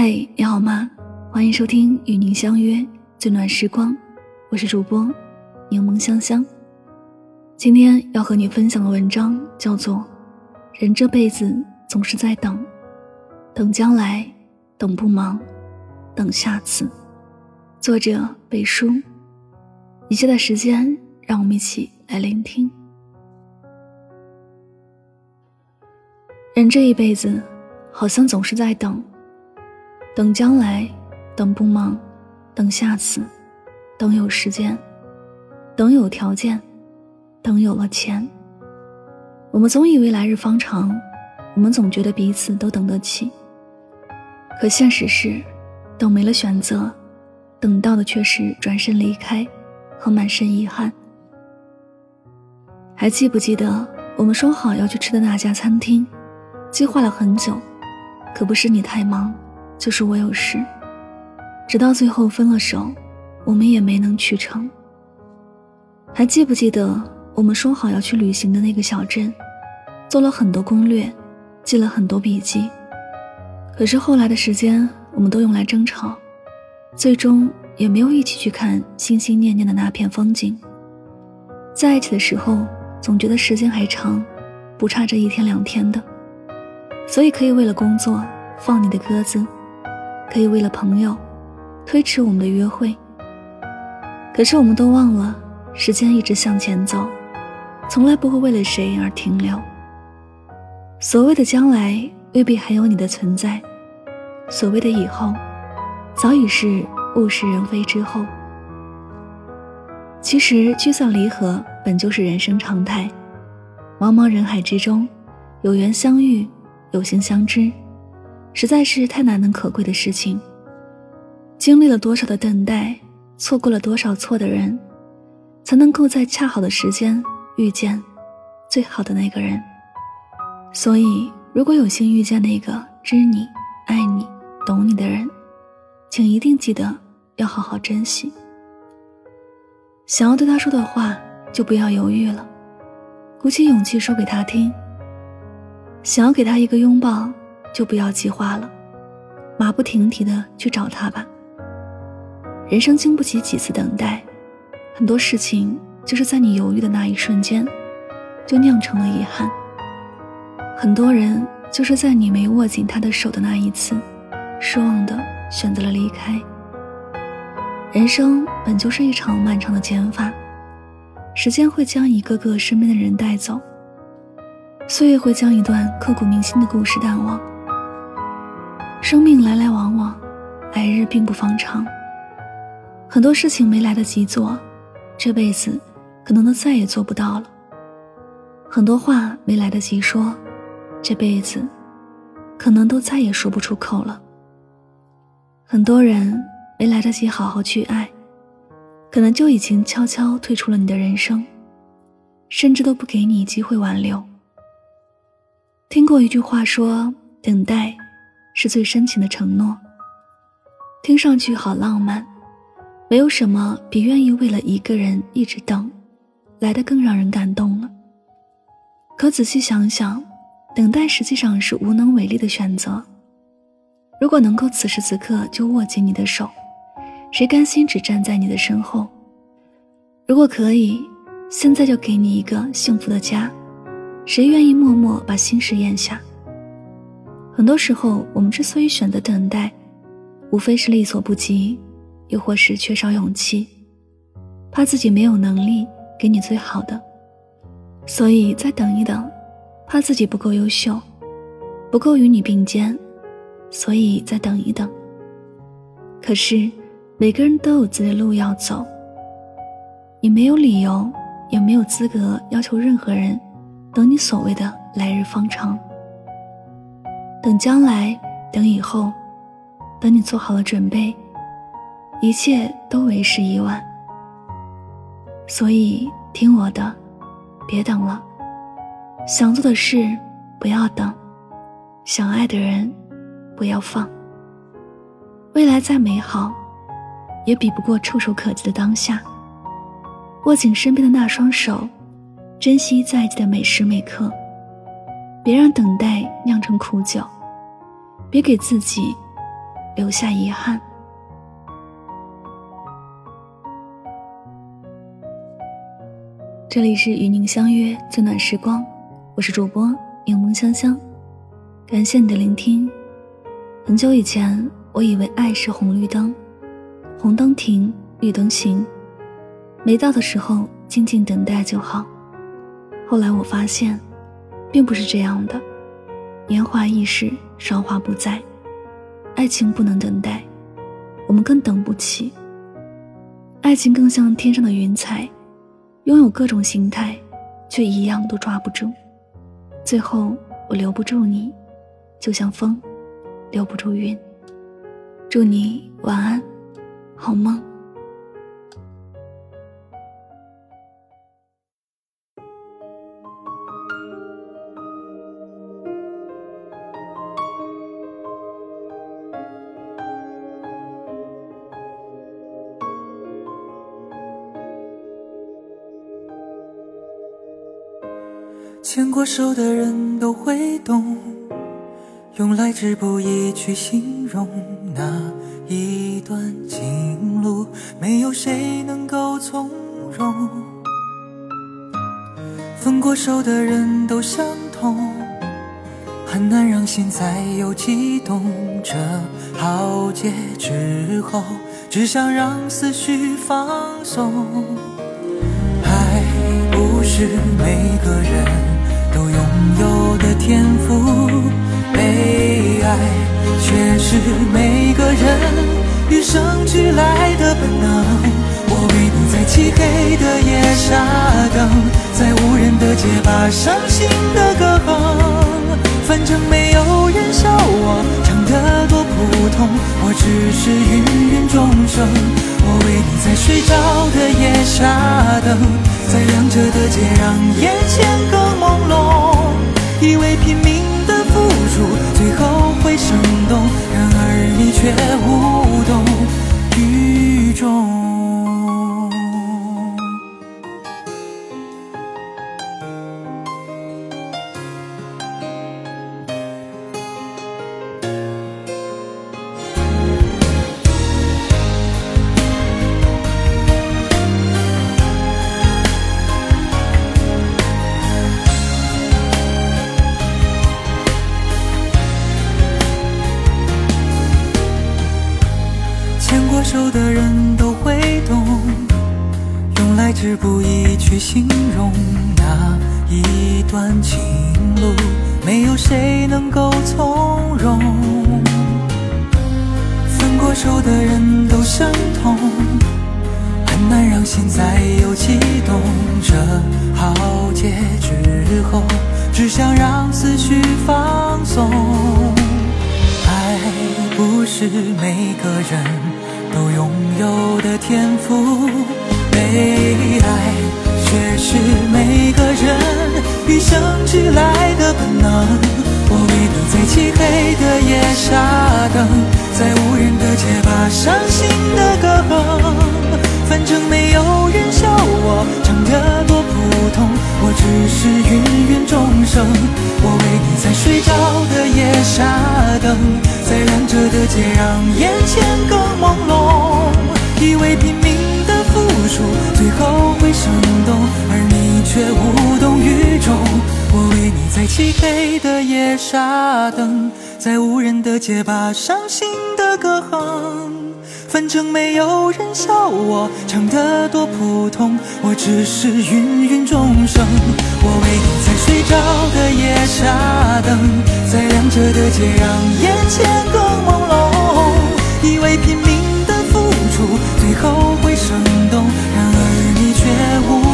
嘿，你好吗？欢迎收听与您相约最暖时光，我是主播柠檬香香。今天要和你分享的文章叫做《人这辈子总是在等，等将来，等不忙，等下次》。作者北叔。以下的时间，让我们一起来聆听。人这一辈子，好像总是在等。等将来，等不忙，等下次，等有时间，等有条件，等有了钱。我们总以为来日方长，我们总觉得彼此都等得起。可现实是，等没了选择，等到的却是转身离开和满身遗憾。还记不记得我们说好要去吃的那家餐厅？计划了很久，可不是你太忙。就是我有事，直到最后分了手，我们也没能去成。还记不记得我们说好要去旅行的那个小镇？做了很多攻略，记了很多笔记，可是后来的时间我们都用来争吵，最终也没有一起去看心心念念的那片风景。在一起的时候，总觉得时间还长，不差这一天两天的，所以可以为了工作放你的鸽子。可以为了朋友推迟我们的约会，可是我们都忘了，时间一直向前走，从来不会为了谁而停留。所谓的将来未必还有你的存在，所谓的以后，早已是物是人非之后。其实聚散离合本就是人生常态，茫茫人海之中，有缘相遇，有幸相知。实在是太难能可贵的事情。经历了多少的等待，错过了多少错的人，才能够在恰好的时间遇见最好的那个人。所以，如果有幸遇见那个知你、爱你、懂你的人，请一定记得要好好珍惜。想要对他说的话，就不要犹豫了，鼓起勇气说给他听。想要给他一个拥抱。就不要计划了，马不停蹄的去找他吧。人生经不起几次等待，很多事情就是在你犹豫的那一瞬间，就酿成了遗憾。很多人就是在你没握紧他的手的那一次，失望的选择了离开。人生本就是一场漫长的减法，时间会将一个个身边的人带走，岁月会将一段刻骨铭心的故事淡忘。生命来来往往，来日并不方长。很多事情没来得及做，这辈子可能都再也做不到了。很多话没来得及说，这辈子可能都再也说不出口了。很多人没来得及好好去爱，可能就已经悄悄退出了你的人生，甚至都不给你机会挽留。听过一句话说：“等待。”是最深情的承诺，听上去好浪漫。没有什么比愿意为了一个人一直等，来的更让人感动了。可仔细想想，等待实际上是无能为力的选择。如果能够此时此刻就握紧你的手，谁甘心只站在你的身后？如果可以，现在就给你一个幸福的家，谁愿意默默把心事咽下？很多时候，我们之所以选择等待，无非是力所不及，又或是缺少勇气，怕自己没有能力给你最好的，所以再等一等；怕自己不够优秀，不够与你并肩，所以再等一等。可是，每个人都有自己的路要走，你没有理由，也没有资格要求任何人等你所谓的来日方长。等将来，等以后，等你做好了准备，一切都为时已晚。所以听我的，别等了。想做的事不要等，想爱的人不要放。未来再美好，也比不过触手可及的当下。握紧身边的那双手，珍惜在一起的每时每刻。别让等待酿成苦酒，别给自己留下遗憾。这里是与您相约最暖时光，我是主播柠檬香香，感谢你的聆听。很久以前，我以为爱是红绿灯，红灯停，绿灯行，没到的时候静静等待就好。后来我发现，并不是这样的。年华易逝，韶华不再，爱情不能等待，我们更等不起。爱情更像天上的云彩。拥有各种形态，却一样都抓不住。最后，我留不住你，就像风，留不住云。祝你晚安，好梦。牵过手的人都会懂，用来之不易去形容那一段情路，没有谁能够从容。分过手的人都相同，很难让心再有悸动。这浩劫之后，只想让思绪放松。爱不是每个人。都拥有的天赋，被爱却是每个人与生俱来的本能。我为你在漆黑的夜下等，在无人的街把伤心的歌哼。反正没有人笑我唱得多普通，我只是芸芸众生。我为你在睡着的夜下等，在亮着的街让眼前更朦胧。以为拼命的付出最后会生动，然而你却无手的人都会懂，用来之不易去形容那一段情路，没有谁能够从容。分过手的人都相同，很难让心再有悸动。这浩劫之后，只想让思绪放松。爱不是每个人。都拥有的天赋，被爱却是每个人与生俱来的本能。我为你在漆黑的夜下等，在无人的街把伤心的歌哼。反正没有人笑我唱得多普通，我只是芸芸众生。我为你在睡着的夜下等，的街让眼前更朦胧。以为拼命的付出最后会生动，而你却无动于衷。我为你在漆黑的夜傻等，在无人的街把伤心的歌哼。反正没有人笑我唱得多普通，我只是芸芸众生。我为一盏的夜沙灯，在亮着的街让眼前更朦胧。以为拼命的付出最后会生动，然而你却无